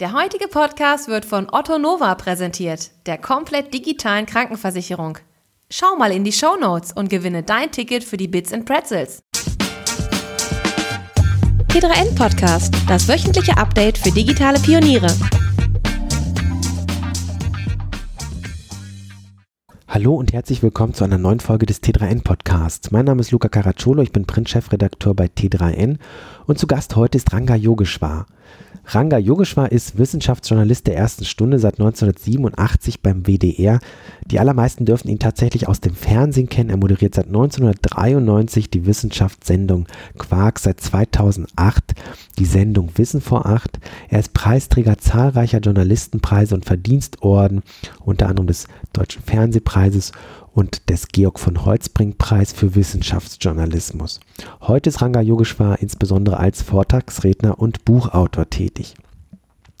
Der heutige Podcast wird von Otto Nova präsentiert, der komplett digitalen Krankenversicherung. Schau mal in die Show Notes und gewinne dein Ticket für die Bits and Pretzels. T3N Podcast, das wöchentliche Update für digitale Pioniere. Hallo und herzlich willkommen zu einer neuen Folge des T3N Podcasts. Mein Name ist Luca Caracciolo, ich bin Print-Chefredakteur bei T3N und zu Gast heute ist Ranga Yogeshwar. Ranga Yogeshwar ist Wissenschaftsjournalist der ersten Stunde seit 1987 beim WDR. Die allermeisten dürfen ihn tatsächlich aus dem Fernsehen kennen. Er moderiert seit 1993 die Wissenschaftssendung Quark, seit 2008 die Sendung Wissen vor Acht. Er ist Preisträger zahlreicher Journalistenpreise und Verdienstorden, unter anderem des Deutschen Fernsehpreises und des Georg von Holzbring Preis für Wissenschaftsjournalismus. Heute ist Ranga Yogeshwar insbesondere als Vortragsredner und Buchautor tätig.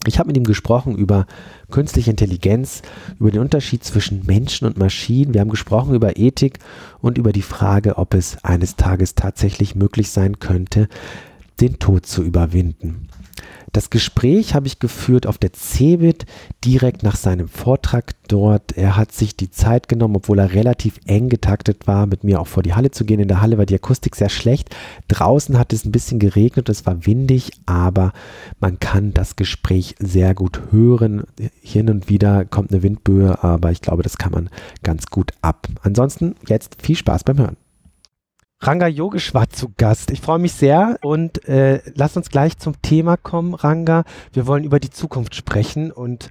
Ich habe mit ihm gesprochen über künstliche Intelligenz, über den Unterschied zwischen Menschen und Maschinen. Wir haben gesprochen über Ethik und über die Frage, ob es eines Tages tatsächlich möglich sein könnte, den Tod zu überwinden. Das Gespräch habe ich geführt auf der CeBIT direkt nach seinem Vortrag dort. Er hat sich die Zeit genommen, obwohl er relativ eng getaktet war, mit mir auch vor die Halle zu gehen. In der Halle war die Akustik sehr schlecht. Draußen hat es ein bisschen geregnet, es war windig, aber man kann das Gespräch sehr gut hören. Hin und wieder kommt eine Windböe, aber ich glaube, das kann man ganz gut ab. Ansonsten jetzt viel Spaß beim Hören. Ranga Yogeshwar zu Gast. Ich freue mich sehr und äh, lass uns gleich zum Thema kommen, Ranga. Wir wollen über die Zukunft sprechen und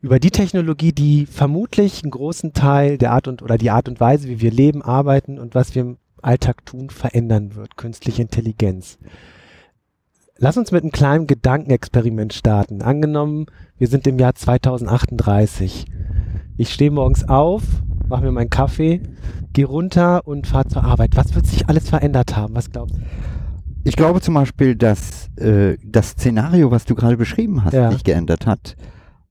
über die Technologie, die vermutlich einen großen Teil der Art und oder die Art und Weise, wie wir leben, arbeiten und was wir im Alltag tun, verändern wird. Künstliche Intelligenz. Lass uns mit einem kleinen Gedankenexperiment starten. Angenommen, wir sind im Jahr 2038. Ich stehe morgens auf, mache mir meinen Kaffee, gehe runter und fahre zur Arbeit. Was wird sich alles verändert haben? Was glaubst du? Ich glaube zum Beispiel, dass äh, das Szenario, was du gerade beschrieben hast, ja. sich geändert hat,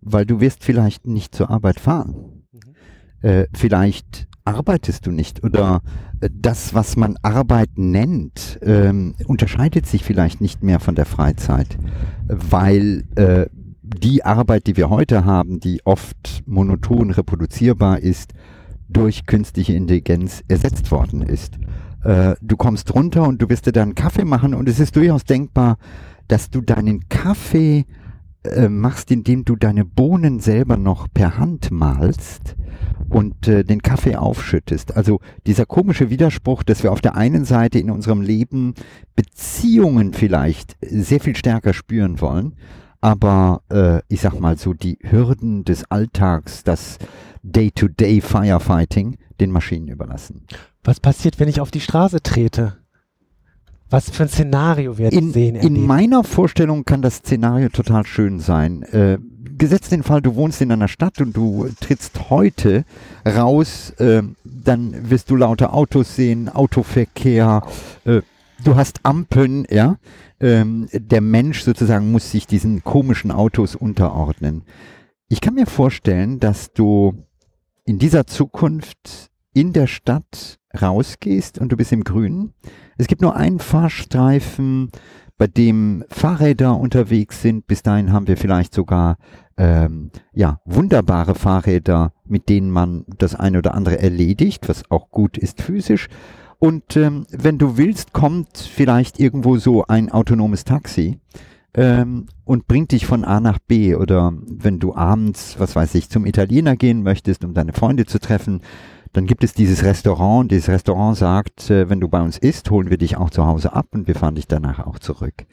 weil du wirst vielleicht nicht zur Arbeit fahren. Mhm. Äh, vielleicht arbeitest du nicht oder äh, das, was man Arbeit nennt, ähm, unterscheidet sich vielleicht nicht mehr von der Freizeit, weil äh, die Arbeit, die wir heute haben, die oft monoton reproduzierbar ist, durch künstliche Intelligenz ersetzt worden ist. Äh, du kommst runter und du wirst dir dann Kaffee machen und es ist durchaus denkbar, dass du deinen Kaffee äh, machst, indem du deine Bohnen selber noch per Hand malst und äh, den Kaffee aufschüttest. Also dieser komische Widerspruch, dass wir auf der einen Seite in unserem Leben Beziehungen vielleicht sehr viel stärker spüren wollen, aber äh, ich sag mal so die Hürden des Alltags, das Day-to-Day Firefighting den Maschinen überlassen. Was passiert, wenn ich auf die Straße trete? Was für ein Szenario werden in, sehen? In meiner Vorstellung kann das Szenario total schön sein. Äh, gesetzt den Fall, du wohnst in einer Stadt und du trittst heute raus, äh, dann wirst du lauter Autos sehen, Autoverkehr, äh, du hast Ampeln, ja. Ähm, der Mensch sozusagen muss sich diesen komischen Autos unterordnen. Ich kann mir vorstellen, dass du in dieser Zukunft in der Stadt rausgehst und du bist im Grünen. Es gibt nur einen Fahrstreifen, bei dem Fahrräder unterwegs sind. Bis dahin haben wir vielleicht sogar ähm, ja wunderbare Fahrräder, mit denen man das eine oder andere erledigt, was auch gut ist physisch. Und ähm, wenn du willst, kommt vielleicht irgendwo so ein autonomes Taxi ähm, und bringt dich von A nach B. Oder wenn du abends, was weiß ich, zum Italiener gehen möchtest, um deine Freunde zu treffen, dann gibt es dieses Restaurant. Dieses Restaurant sagt, äh, wenn du bei uns isst, holen wir dich auch zu Hause ab und wir fahren dich danach auch zurück.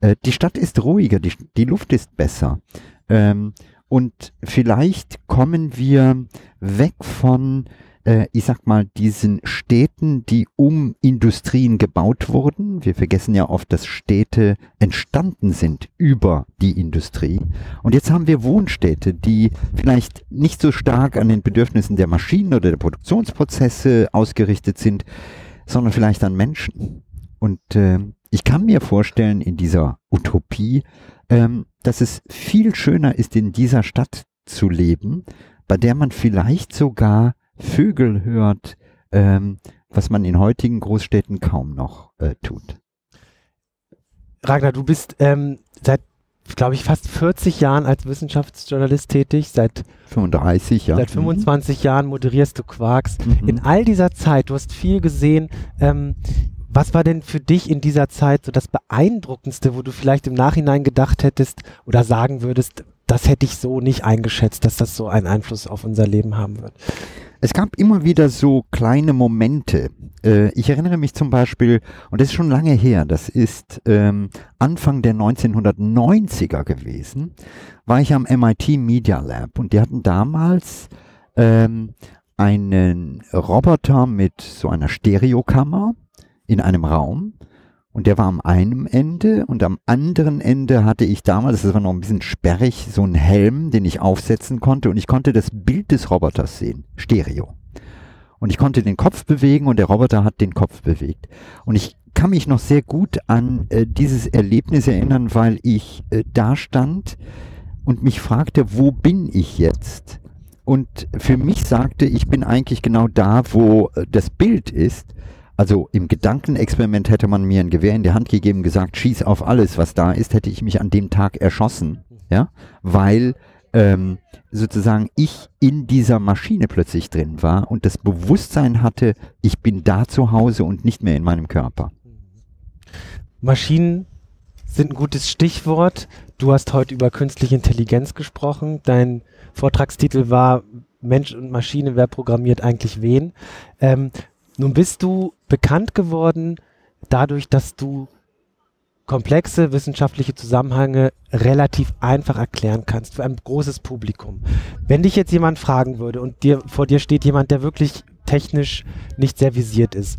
Äh, die Stadt ist ruhiger, die, die Luft ist besser. Ähm, und vielleicht kommen wir weg von äh, ich sag mal, diesen Städten, die um Industrien gebaut wurden. Wir vergessen ja oft, dass Städte entstanden sind über die Industrie. Und jetzt haben wir Wohnstädte, die vielleicht nicht so stark an den Bedürfnissen der Maschinen oder der Produktionsprozesse ausgerichtet sind, sondern vielleicht an Menschen. Und äh, ich kann mir vorstellen, in dieser Utopie, ähm, dass es viel schöner ist, in dieser Stadt zu leben, bei der man vielleicht sogar Vögel hört, ähm, was man in heutigen Großstädten kaum noch äh, tut. Ragnar, du bist ähm, seit glaube ich, fast 40 Jahren als Wissenschaftsjournalist tätig. Seit 35, ja. Seit 25 mhm. Jahren moderierst du Quarks. Mhm. In all dieser Zeit, du hast viel gesehen. Ähm, was war denn für dich in dieser Zeit so das Beeindruckendste, wo du vielleicht im Nachhinein gedacht hättest oder sagen würdest, das hätte ich so nicht eingeschätzt, dass das so einen Einfluss auf unser Leben haben wird? Es gab immer wieder so kleine Momente. Äh, ich erinnere mich zum Beispiel, und das ist schon lange her, das ist ähm, Anfang der 1990er gewesen, war ich am MIT Media Lab und die hatten damals ähm, einen Roboter mit so einer Stereokammer in einem Raum und der war am einen Ende und am anderen Ende hatte ich damals, das war noch ein bisschen sperrig, so einen Helm, den ich aufsetzen konnte und ich konnte das Bild des Roboters sehen, Stereo. Und ich konnte den Kopf bewegen und der Roboter hat den Kopf bewegt. Und ich kann mich noch sehr gut an äh, dieses Erlebnis erinnern, weil ich äh, da stand und mich fragte, wo bin ich jetzt? Und für mich sagte, ich bin eigentlich genau da, wo äh, das Bild ist also im Gedankenexperiment hätte man mir ein Gewehr in die Hand gegeben, gesagt, schieß auf alles, was da ist, hätte ich mich an dem Tag erschossen, ja, weil ähm, sozusagen ich in dieser Maschine plötzlich drin war und das Bewusstsein hatte, ich bin da zu Hause und nicht mehr in meinem Körper. Maschinen sind ein gutes Stichwort. Du hast heute über künstliche Intelligenz gesprochen. Dein Vortragstitel war Mensch und Maschine, wer programmiert eigentlich wen? Ähm, nun bist du bekannt geworden dadurch, dass du komplexe wissenschaftliche Zusammenhänge relativ einfach erklären kannst für ein großes Publikum. Wenn dich jetzt jemand fragen würde und dir vor dir steht jemand, der wirklich technisch nicht sehr visiert ist,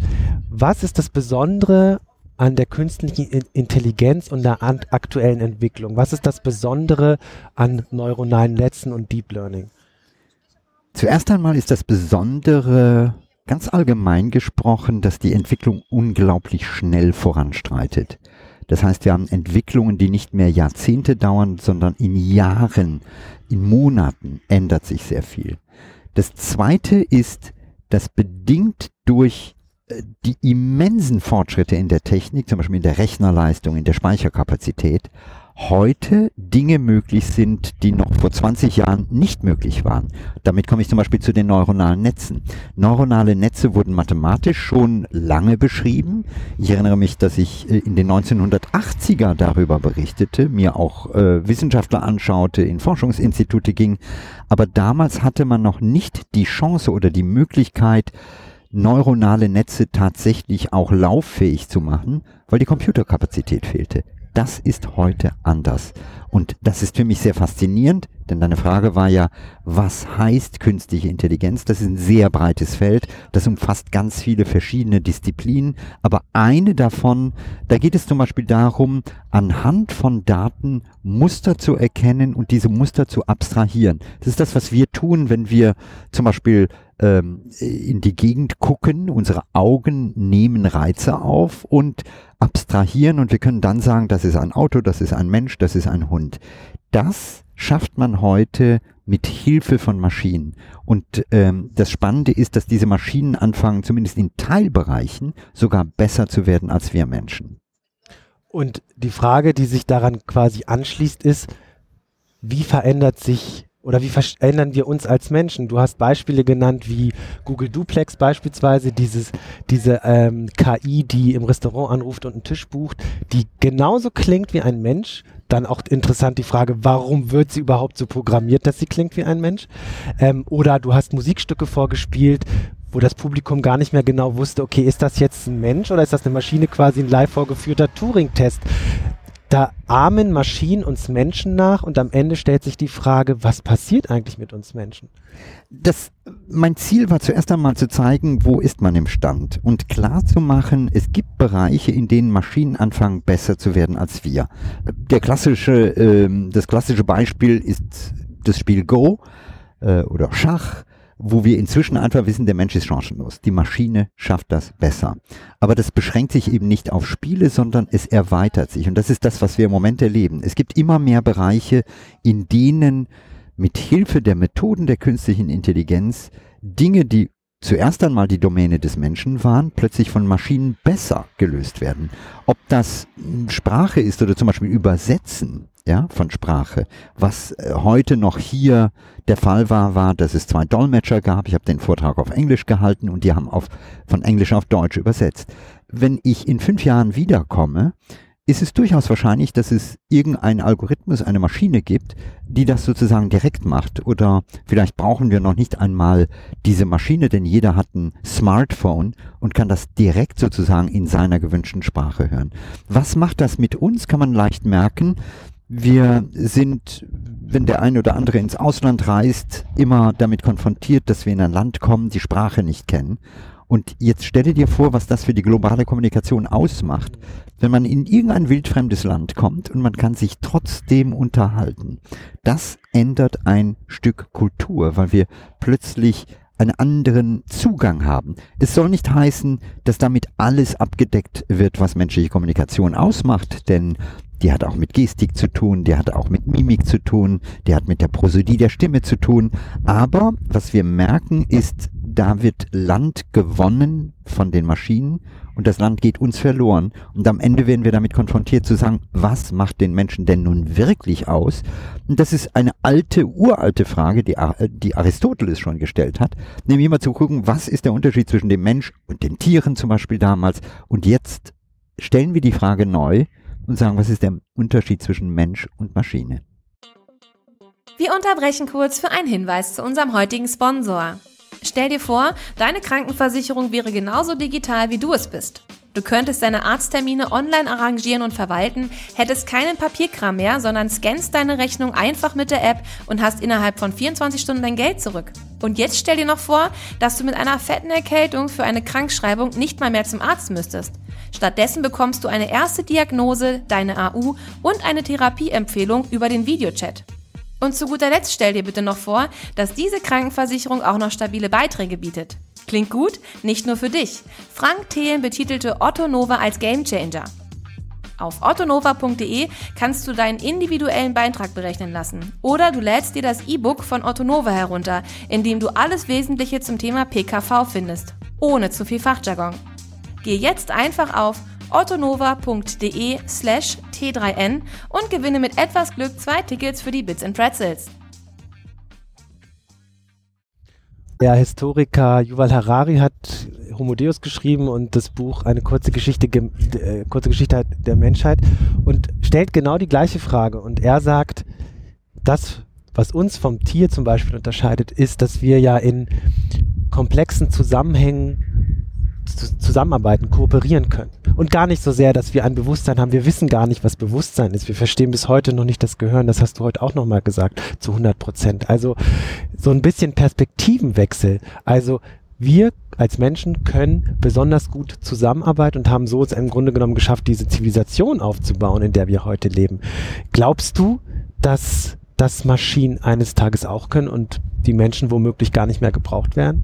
was ist das Besondere an der künstlichen Intelligenz und der aktuellen Entwicklung? Was ist das Besondere an neuronalen Netzen und Deep Learning? Zuerst einmal ist das Besondere ganz allgemein gesprochen, dass die Entwicklung unglaublich schnell voranstreitet. Das heißt, wir haben Entwicklungen, die nicht mehr Jahrzehnte dauern, sondern in Jahren, in Monaten ändert sich sehr viel. Das Zweite ist, dass bedingt durch äh, die immensen Fortschritte in der Technik, zum Beispiel in der Rechnerleistung, in der Speicherkapazität, heute Dinge möglich sind, die noch vor 20 Jahren nicht möglich waren. Damit komme ich zum Beispiel zu den neuronalen Netzen. Neuronale Netze wurden mathematisch schon lange beschrieben. Ich erinnere mich, dass ich äh, in den 1980er darüber berichtete, mir auch äh, Wissenschaftler anschaute, in Forschungsinstitute ging. Aber damals hatte man noch nicht die Chance oder die Möglichkeit, neuronale Netze tatsächlich auch lauffähig zu machen, weil die Computerkapazität fehlte. Das ist heute anders. Und das ist für mich sehr faszinierend, denn deine Frage war ja, was heißt künstliche Intelligenz? Das ist ein sehr breites Feld, das umfasst ganz viele verschiedene Disziplinen, aber eine davon, da geht es zum Beispiel darum, anhand von Daten Muster zu erkennen und diese Muster zu abstrahieren. Das ist das, was wir tun, wenn wir zum Beispiel ähm, in die Gegend gucken, unsere Augen nehmen Reize auf und abstrahieren und wir können dann sagen, das ist ein Auto, das ist ein Mensch, das ist ein Hund. Das schafft man heute mit Hilfe von Maschinen. Und ähm, das Spannende ist, dass diese Maschinen anfangen, zumindest in Teilbereichen, sogar besser zu werden als wir Menschen. Und die Frage, die sich daran quasi anschließt, ist, wie verändert sich oder wie verändern wir uns als Menschen? Du hast Beispiele genannt wie Google Duplex beispielsweise, dieses, diese ähm, KI, die im Restaurant anruft und einen Tisch bucht, die genauso klingt wie ein Mensch. Dann auch interessant die Frage, warum wird sie überhaupt so programmiert, dass sie klingt wie ein Mensch? Ähm, oder du hast Musikstücke vorgespielt, wo das Publikum gar nicht mehr genau wusste, okay, ist das jetzt ein Mensch oder ist das eine Maschine, quasi ein live vorgeführter Turing-Test? Da ahmen Maschinen uns Menschen nach und am Ende stellt sich die Frage, was passiert eigentlich mit uns Menschen? Das, mein Ziel war zuerst einmal zu zeigen, wo ist man im Stand und klar zu machen, es gibt Bereiche, in denen Maschinen anfangen besser zu werden als wir. Der klassische, äh, das klassische Beispiel ist das Spiel Go äh, oder Schach wo wir inzwischen einfach wissen, der Mensch ist chancenlos. Die Maschine schafft das besser. Aber das beschränkt sich eben nicht auf Spiele, sondern es erweitert sich. Und das ist das, was wir im Moment erleben. Es gibt immer mehr Bereiche, in denen mit Hilfe der Methoden der künstlichen Intelligenz Dinge, die zuerst einmal die Domäne des Menschen waren, plötzlich von Maschinen besser gelöst werden. Ob das Sprache ist oder zum Beispiel Übersetzen, ja, von Sprache. Was äh, heute noch hier der Fall war, war, dass es zwei Dolmetscher gab. Ich habe den Vortrag auf Englisch gehalten und die haben auf, von Englisch auf Deutsch übersetzt. Wenn ich in fünf Jahren wiederkomme, ist es durchaus wahrscheinlich, dass es irgendein Algorithmus, eine Maschine gibt, die das sozusagen direkt macht. Oder vielleicht brauchen wir noch nicht einmal diese Maschine, denn jeder hat ein Smartphone und kann das direkt sozusagen in seiner gewünschten Sprache hören. Was macht das mit uns, kann man leicht merken. Wir sind, wenn der eine oder andere ins Ausland reist, immer damit konfrontiert, dass wir in ein Land kommen, die Sprache nicht kennen. Und jetzt stelle dir vor, was das für die globale Kommunikation ausmacht wenn man in irgendein wildfremdes Land kommt und man kann sich trotzdem unterhalten. Das ändert ein Stück Kultur, weil wir plötzlich einen anderen Zugang haben. Es soll nicht heißen, dass damit alles abgedeckt wird, was menschliche Kommunikation ausmacht, denn die hat auch mit Gestik zu tun, die hat auch mit Mimik zu tun, die hat mit der Prosodie der Stimme zu tun. Aber was wir merken ist, da wird Land gewonnen von den Maschinen und das Land geht uns verloren. Und am Ende werden wir damit konfrontiert zu sagen, was macht den Menschen denn nun wirklich aus? Und das ist eine alte, uralte Frage, die, die Aristoteles schon gestellt hat, nämlich immer zu gucken, was ist der Unterschied zwischen dem Mensch und den Tieren zum Beispiel damals. Und jetzt stellen wir die Frage neu und sagen, was ist der Unterschied zwischen Mensch und Maschine? Wir unterbrechen kurz für einen Hinweis zu unserem heutigen Sponsor. Stell dir vor, deine Krankenversicherung wäre genauso digital, wie du es bist. Du könntest deine Arzttermine online arrangieren und verwalten, hättest keinen Papierkram mehr, sondern scannst deine Rechnung einfach mit der App und hast innerhalb von 24 Stunden dein Geld zurück. Und jetzt stell dir noch vor, dass du mit einer fetten Erkältung für eine Krankschreibung nicht mal mehr zum Arzt müsstest. Stattdessen bekommst du eine erste Diagnose, deine AU und eine Therapieempfehlung über den Videochat. Und zu guter Letzt stell dir bitte noch vor, dass diese Krankenversicherung auch noch stabile Beiträge bietet. Klingt gut? Nicht nur für dich. Frank Thelen betitelte Otto Nova als Gamechanger. Auf ottonova.de kannst du deinen individuellen Beitrag berechnen lassen. Oder du lädst dir das E-Book von Otto Nova herunter, in dem du alles Wesentliche zum Thema PKV findest. Ohne zu viel Fachjargon. Geh jetzt einfach auf ottonova.de slash t3n und gewinne mit etwas Glück zwei Tickets für die Bits and Pretzels. Der Historiker Yuval Harari hat Homo Deus geschrieben und das Buch eine kurze Geschichte, äh, kurze Geschichte der Menschheit und stellt genau die gleiche Frage. Und er sagt, das, was uns vom Tier zum Beispiel unterscheidet, ist, dass wir ja in komplexen Zusammenhängen zusammenarbeiten, kooperieren können. Und gar nicht so sehr, dass wir ein Bewusstsein haben. Wir wissen gar nicht, was Bewusstsein ist. Wir verstehen bis heute noch nicht das Gehören. Das hast du heute auch nochmal gesagt, zu 100 Prozent. Also so ein bisschen Perspektivenwechsel. Also wir als Menschen können besonders gut zusammenarbeiten und haben so es im Grunde genommen geschafft, diese Zivilisation aufzubauen, in der wir heute leben. Glaubst du, dass das Maschinen eines Tages auch können und die Menschen womöglich gar nicht mehr gebraucht werden?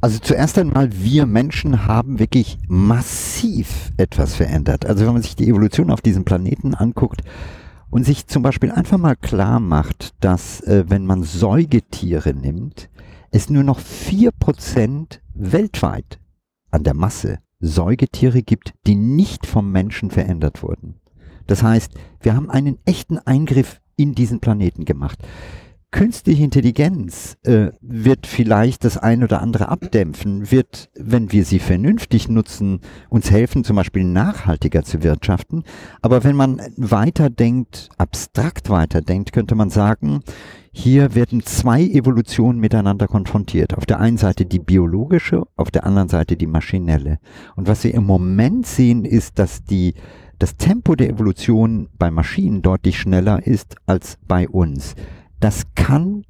Also zuerst einmal, wir Menschen haben wirklich massiv etwas verändert. Also wenn man sich die Evolution auf diesem Planeten anguckt und sich zum Beispiel einfach mal klar macht, dass äh, wenn man Säugetiere nimmt, es nur noch vier Prozent weltweit an der Masse Säugetiere gibt, die nicht vom Menschen verändert wurden. Das heißt, wir haben einen echten Eingriff in diesen Planeten gemacht. Künstliche Intelligenz äh, wird vielleicht das ein oder andere abdämpfen, wird, wenn wir sie vernünftig nutzen, uns helfen, zum Beispiel nachhaltiger zu wirtschaften. Aber wenn man weiterdenkt, abstrakt weiterdenkt, könnte man sagen, hier werden zwei Evolutionen miteinander konfrontiert. Auf der einen Seite die biologische, auf der anderen Seite die maschinelle. Und was wir im Moment sehen, ist, dass die das Tempo der Evolution bei Maschinen deutlich schneller ist als bei uns. Das kann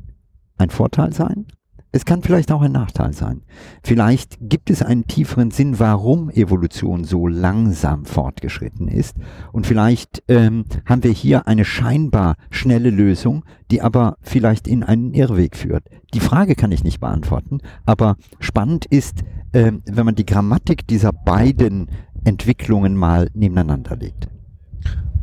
ein Vorteil sein. Es kann vielleicht auch ein Nachteil sein. Vielleicht gibt es einen tieferen Sinn, warum Evolution so langsam fortgeschritten ist. Und vielleicht ähm, haben wir hier eine scheinbar schnelle Lösung, die aber vielleicht in einen Irrweg führt. Die Frage kann ich nicht beantworten, aber spannend ist, ähm, wenn man die Grammatik dieser beiden Entwicklungen mal nebeneinander legt.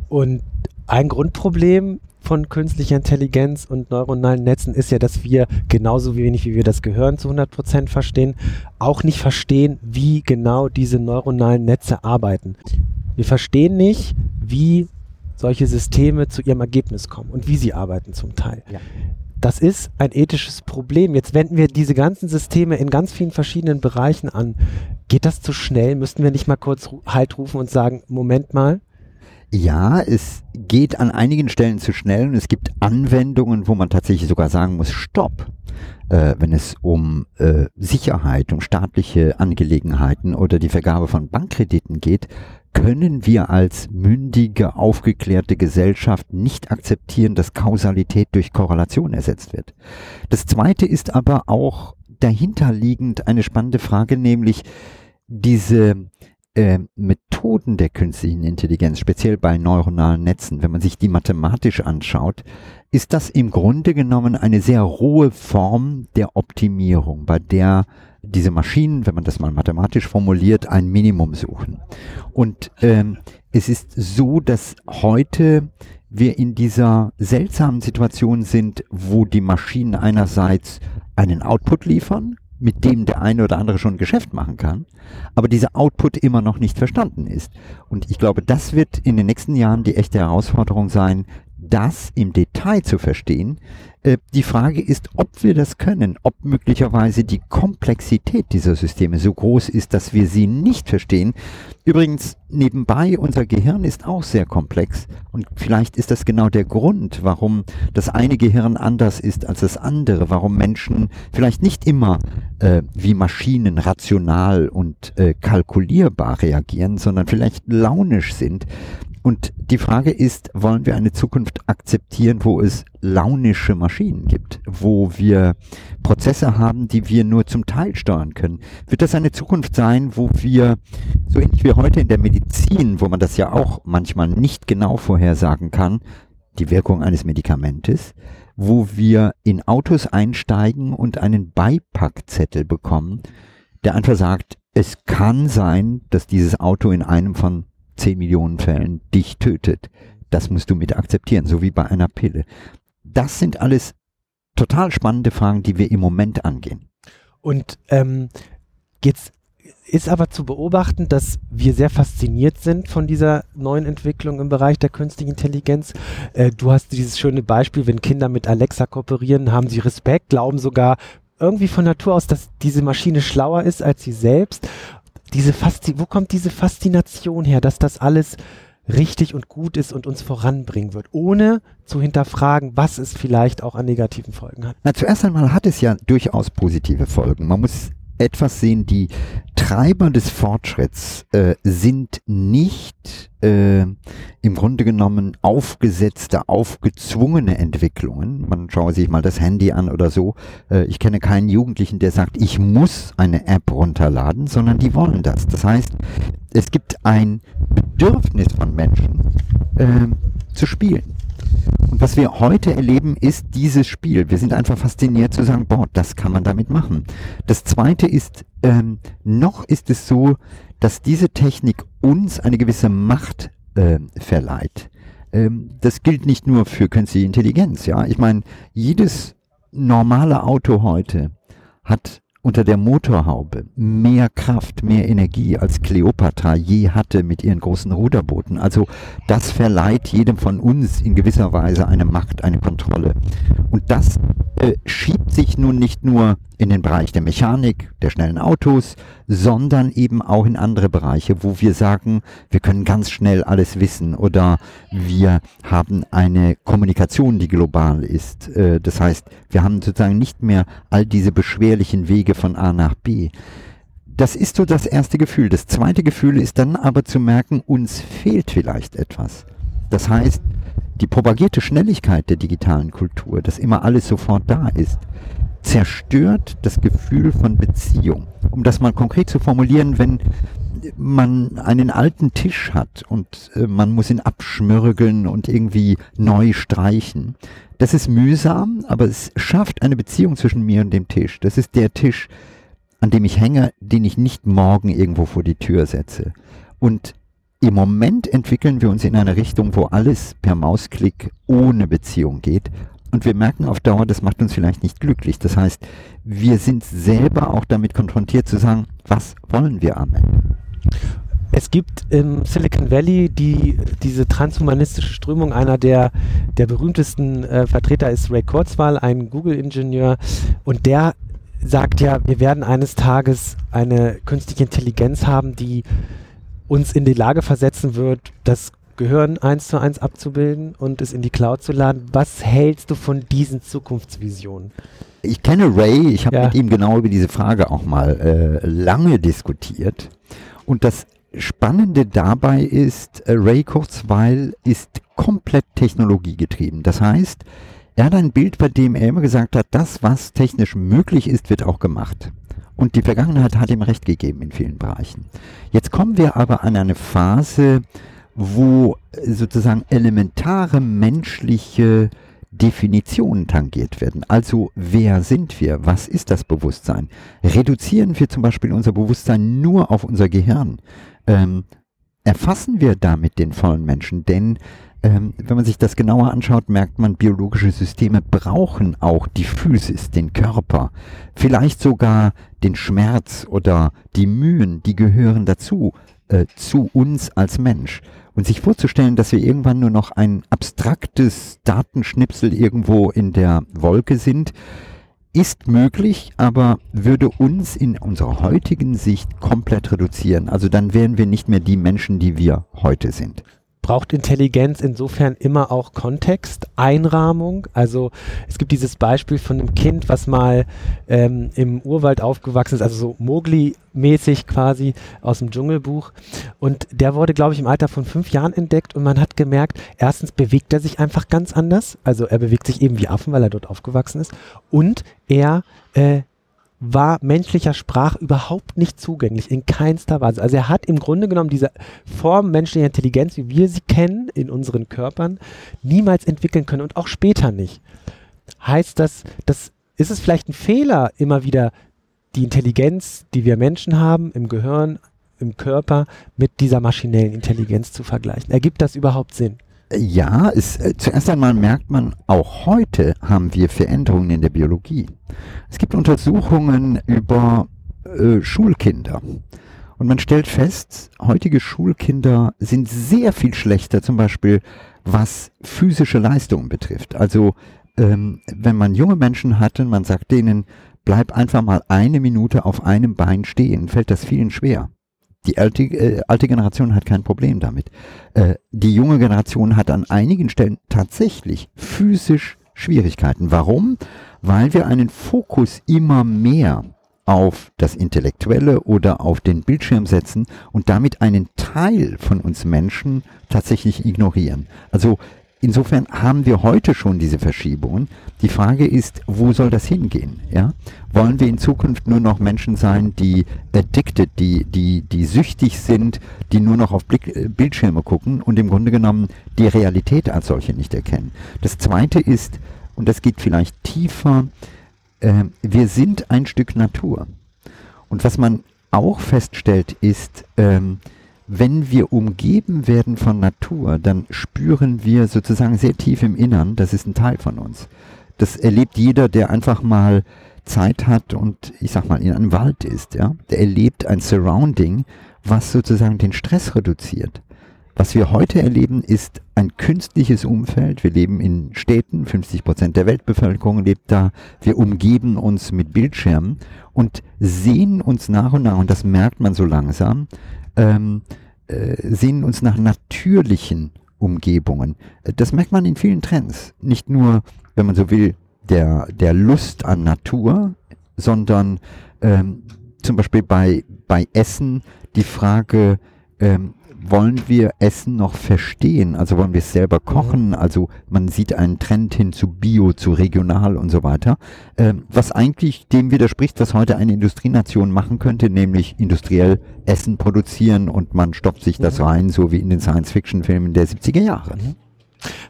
Und ein Grundproblem von künstlicher Intelligenz und neuronalen Netzen ist ja, dass wir genauso wenig wie wir das Gehirn zu 100 Prozent verstehen, auch nicht verstehen, wie genau diese neuronalen Netze arbeiten. Wir verstehen nicht, wie solche Systeme zu ihrem Ergebnis kommen und wie sie arbeiten zum Teil. Ja. Das ist ein ethisches Problem. Jetzt wenden wir diese ganzen Systeme in ganz vielen verschiedenen Bereichen an. Geht das zu schnell? Müssten wir nicht mal kurz Halt rufen und sagen, Moment mal, Ja, es geht an einigen Stellen zu schnell und es gibt Anwendungen, wo man tatsächlich sogar sagen muss, stopp. Äh, wenn es um äh, Sicherheit, um staatliche Angelegenheiten oder die Vergabe von Bankkrediten geht, können wir als mündige, aufgeklärte Gesellschaft nicht akzeptieren, dass Kausalität durch Korrelation ersetzt wird. Das Zweite ist aber auch dahinterliegend eine spannende Frage, nämlich diese äh, Methoden der künstlichen Intelligenz, speziell bei neuronalen Netzen, wenn man sich die mathematisch anschaut, ist das im Grunde genommen eine sehr rohe Form der Optimierung, bei der diese Maschinen, wenn man das mal mathematisch formuliert, ein Minimum suchen. Und ähm, es ist so, dass heute wir in dieser seltsamen Situation sind, wo die Maschinen einerseits einen Output liefern, mit dem der eine oder andere schon Geschäft machen kann, aber dieser Output immer noch nicht verstanden ist. Und ich glaube, das wird in den nächsten Jahren die echte Herausforderung sein, das im Detail zu verstehen. Äh, die Frage ist, ob wir das können, ob möglicherweise die Komplexität dieser Systeme so groß ist, dass wir sie nicht verstehen. Übrigens, nebenbei, unser Gehirn ist auch sehr komplex und vielleicht ist das genau der Grund, warum das eine Gehirn anders ist als das andere, warum Menschen vielleicht nicht immer äh, wie Maschinen rational und äh, kalkulierbar reagieren, sondern vielleicht launisch sind. Und die Frage ist, wollen wir eine Zukunft akzeptieren, wo es launische Maschinen gibt, wo wir Prozesse haben, die wir nur zum Teil steuern können? Wird das eine Zukunft sein, wo wir, so ähnlich wie heute in der Medizin, wo man das ja auch manchmal nicht genau vorhersagen kann, die Wirkung eines Medikamentes, wo wir in Autos einsteigen und einen Beipackzettel bekommen, der einfach sagt, es kann sein, dass dieses Auto in einem von 10 Millionen Fällen dich tötet. Das musst du mit akzeptieren, so wie bei einer Pille. Das sind alles total spannende Fragen, die wir im Moment angehen. Und ähm, jetzt ist aber zu beobachten, dass wir sehr fasziniert sind von dieser neuen Entwicklung im Bereich der künstlichen Intelligenz. Äh, du hast dieses schöne Beispiel, wenn Kinder mit Alexa kooperieren, haben sie Respekt, glauben sogar irgendwie von Natur aus, dass diese Maschine schlauer ist als sie selbst diese Fasti wo kommt diese Faszination her, dass das alles richtig und gut ist und uns voranbringen wird, ohne zu hinterfragen, was es vielleicht auch an negativen Folgen hat? Na, zuerst einmal hat es ja durchaus positive Folgen. Man muss etwas sehen, die Treiber des Fortschritts äh, sind nicht äh, im Grunde genommen aufgesetzte, aufgezwungene Entwicklungen. Man schaue sich mal das Handy an oder so. Äh, ich kenne keinen Jugendlichen, der sagt, ich muss eine App runterladen, sondern die wollen das. Das heißt, es gibt ein Bedürfnis von Menschen äh, zu spielen. Und was wir heute erleben, ist dieses Spiel. Wir sind einfach fasziniert zu sagen, boah, das kann man damit machen. Das zweite ist, ähm, noch ist es so, dass diese Technik uns eine gewisse Macht äh, verleiht. Ähm, das gilt nicht nur für künstliche Intelligenz, ja. Ich meine, jedes normale Auto heute hat unter der Motorhaube mehr Kraft, mehr Energie als Kleopatra je hatte mit ihren großen Ruderbooten. Also das verleiht jedem von uns in gewisser Weise eine Macht, eine Kontrolle. Und das äh, schiebt sich nun nicht nur in den Bereich der Mechanik, der schnellen Autos, sondern eben auch in andere Bereiche, wo wir sagen, wir können ganz schnell alles wissen oder wir haben eine Kommunikation, die global ist. Äh, das heißt, wir haben sozusagen nicht mehr all diese beschwerlichen Wege von A nach B. Das ist so das erste Gefühl. Das zweite Gefühl ist dann aber zu merken, uns fehlt vielleicht etwas. Das heißt, die propagierte Schnelligkeit der digitalen Kultur, dass immer alles sofort da ist, zerstört das Gefühl von Beziehung. Um das mal konkret zu formulieren, wenn man einen alten Tisch hat und äh, man muss ihn abschmürgeln und irgendwie neu streichen. Das ist mühsam, aber es schafft eine Beziehung zwischen mir und dem Tisch. Das ist der Tisch, an dem ich hänge, den ich nicht morgen irgendwo vor die Tür setze. Und im Moment entwickeln wir uns in eine Richtung, wo alles per Mausklick ohne Beziehung geht. Und wir merken auf Dauer, das macht uns vielleicht nicht glücklich. Das heißt, wir sind selber auch damit konfrontiert zu sagen, was wollen wir am Ende? es gibt im Silicon Valley die, diese transhumanistische Strömung. Einer der, der berühmtesten äh, Vertreter ist Ray Kurzweil, ein Google-Ingenieur. Und der sagt ja, wir werden eines Tages eine künstliche Intelligenz haben, die uns in die Lage versetzen wird, das Gehirn eins zu eins abzubilden und es in die Cloud zu laden. Was hältst du von diesen Zukunftsvisionen? Ich kenne Ray, ich habe ja. mit ihm genau über diese Frage auch mal äh, lange diskutiert. Und das Spannende dabei ist, äh, Ray Kurzweil ist komplett technologiegetrieben. Das heißt, er hat ein Bild, bei dem er immer gesagt hat, das, was technisch möglich ist, wird auch gemacht. Und die Vergangenheit hat ihm recht gegeben in vielen Bereichen. Jetzt kommen wir aber an eine Phase, wo sozusagen elementare menschliche Definitionen tangiert werden. Also wer sind wir? Was ist das Bewusstsein? Reduzieren wir zum Beispiel unser Bewusstsein nur auf unser Gehirn? Ähm, erfassen wir damit den vollen Menschen? Denn ähm, wenn man sich das genauer anschaut, merkt man, biologische Systeme brauchen auch die Physis, den Körper, vielleicht sogar den Schmerz oder die Mühen, die gehören dazu, äh, zu uns als Mensch. Und sich vorzustellen, dass wir irgendwann nur noch ein abstraktes Datenschnipsel irgendwo in der Wolke sind, ist möglich, aber würde uns in unserer heutigen Sicht komplett reduzieren. Also dann wären wir nicht mehr die Menschen, die wir heute sind braucht Intelligenz insofern immer auch Kontext, Einrahmung. Also es gibt dieses Beispiel von einem Kind, was mal ähm, im Urwald aufgewachsen ist, also so Mowgli-mäßig quasi aus dem Dschungelbuch. Und der wurde, glaube ich, im Alter von fünf Jahren entdeckt und man hat gemerkt, erstens bewegt er sich einfach ganz anders. Also er bewegt sich eben wie Affen, weil er dort aufgewachsen ist. Und er äh, war menschlicher Sprach überhaupt nicht zugänglich, in keinster Weise. Also er hat im Grunde genommen diese Form menschlicher Intelligenz, wie wir sie kennen, in unseren Körpern, niemals entwickeln können und auch später nicht. Heißt das, das ist es vielleicht ein Fehler, immer wieder die Intelligenz, die wir Menschen haben, im Gehirn, im Körper, mit dieser maschinellen Intelligenz zu vergleichen? Ergibt das überhaupt Sinn? Ja, es, äh, zuerst einmal merkt man, auch heute haben wir Veränderungen in der Biologie. Es gibt Untersuchungen über äh, Schulkinder. Und man stellt fest, heutige Schulkinder sind sehr viel schlechter, zum Beispiel was physische Leistungen betrifft. Also ähm, wenn man junge Menschen hat und man sagt denen, bleib einfach mal eine Minute auf einem Bein stehen, fällt das vielen schwer. Die alte, äh, alte Generation hat kein Problem damit. Äh, die junge Generation hat an einigen Stellen tatsächlich physisch Schwierigkeiten. Warum? Weil wir einen Fokus immer mehr auf das Intellektuelle oder auf den Bildschirm setzen und damit einen Teil von uns Menschen tatsächlich ignorieren. Also insofern haben wir heute schon diese Verschiebungen. Die Frage ist, wo soll das hingehen? Ja? Wollen wir in Zukunft nur noch Menschen sein, die addicted, die, die, die süchtig sind, die nur noch auf Blick, äh, Bildschirme gucken und im Grunde genommen die Realität als solche nicht erkennen? Das Zweite ist, und das geht vielleicht tiefer, äh, wir sind ein Stück Natur. Und was man auch feststellt, ist, ähm, wenn wir umgeben werden von Natur, dann spüren wir sozusagen sehr tief im Innern, das ist ein Teil von uns. Das erlebt jeder, der einfach mal Zeit hat und ich sag mal in einem Wald ist, ja. Der erlebt ein Surrounding, was sozusagen den Stress reduziert. Was wir heute erleben, ist ein künstliches Umfeld. Wir leben in Städten, 50 Prozent der Weltbevölkerung lebt da. Wir umgeben uns mit Bildschirmen und sehen uns nach und nach, und das merkt man so langsam, ähm, äh, sehen uns nach natürlichen Umgebungen. Das merkt man in vielen Trends. Nicht nur, wenn man so will, der, der Lust an Natur, sondern ähm, zum Beispiel bei, bei Essen die Frage, ähm, wollen wir Essen noch verstehen? Also wollen wir es selber kochen? Also man sieht einen Trend hin zu Bio, zu regional und so weiter, ähm, was eigentlich dem widerspricht, was heute eine Industrienation machen könnte, nämlich industriell Essen produzieren und man stopft sich das mhm. rein, so wie in den Science-Fiction-Filmen der 70er Jahre. Mhm.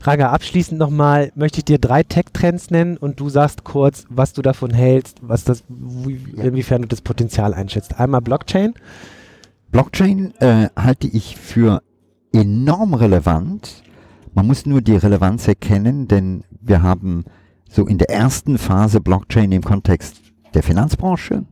Raga, abschließend nochmal möchte ich dir drei Tech-Trends nennen und du sagst kurz, was du davon hältst, was das, wie, inwiefern du das Potenzial einschätzt. Einmal Blockchain. Blockchain äh, halte ich für enorm relevant. Man muss nur die Relevanz erkennen, denn wir haben so in der ersten Phase Blockchain im Kontext der Finanzbranche,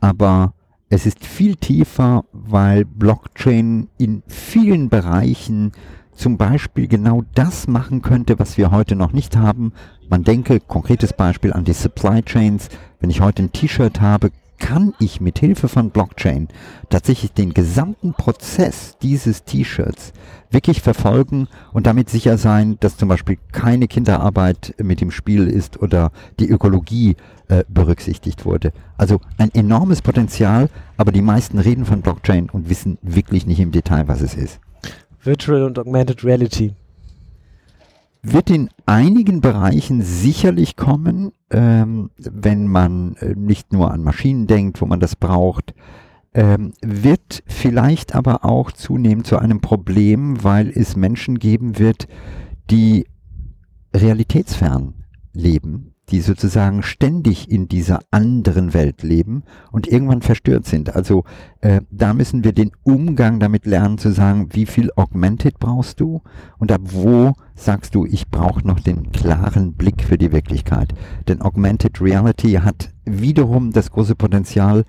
aber Es ist viel tiefer, weil Blockchain in vielen Bereichen zum Beispiel genau das machen könnte, was wir heute noch nicht haben. Man denke, konkretes Beispiel an die Supply Chains. Wenn ich heute ein T-Shirt habe, kann ich mit Hilfe von Blockchain tatsächlich den gesamten Prozess dieses T-Shirts wirklich verfolgen und damit sicher sein, dass zum Beispiel keine Kinderarbeit mit im Spiel ist oder die Ökologie äh, berücksichtigt wurde. Also ein enormes Potenzial, aber die meisten reden von Blockchain und wissen wirklich nicht im Detail, was es ist. Virtual und Augmented Reality wird in einigen Bereichen sicherlich kommen, ähm, wenn man äh, nicht nur an Maschinen denkt, wo man das braucht, ähm, wird vielleicht aber auch zunehmend zu einem Problem, weil es Menschen geben wird, die realitätsfern leben die sozusagen ständig in dieser anderen Welt leben und irgendwann verstört sind. Also äh, da müssen wir den Umgang damit lernen zu sagen, wie viel Augmented brauchst du und ab wo sagst du, ich brauche noch den klaren Blick für die Wirklichkeit. Denn Augmented Reality hat wiederum das große Potenzial,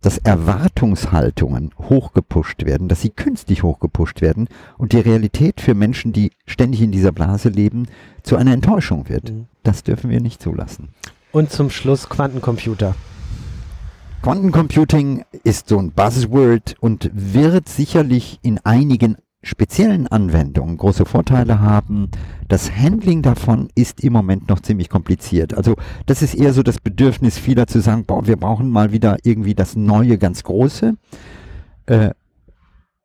dass Erwartungshaltungen hochgepusht werden, dass sie künstlich hochgepusht werden und die Realität für Menschen, die ständig in dieser Blase leben, zu einer Enttäuschung wird. Mhm. Das dürfen wir nicht zulassen. Und zum Schluss Quantencomputer. Quantencomputing ist so ein Buzzword und wird sicherlich in einigen speziellen Anwendungen große Vorteile haben. Das Handling davon ist im Moment noch ziemlich kompliziert. Also das ist eher so das Bedürfnis vieler zu sagen, boah, wir brauchen mal wieder irgendwie das neue, ganz große. Äh,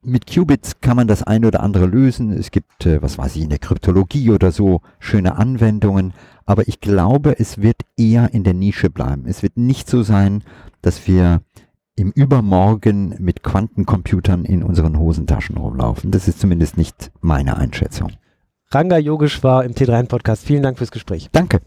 mit Qubits kann man das eine oder andere lösen. Es gibt, äh, was weiß ich, in der Kryptologie oder so schöne Anwendungen. Aber ich glaube, es wird eher in der Nische bleiben. Es wird nicht so sein, dass wir im Übermorgen mit Quantencomputern in unseren Hosentaschen rumlaufen. Das ist zumindest nicht meine Einschätzung. Ranga Yogeshwar im T3N Podcast. Vielen Dank fürs Gespräch. Danke.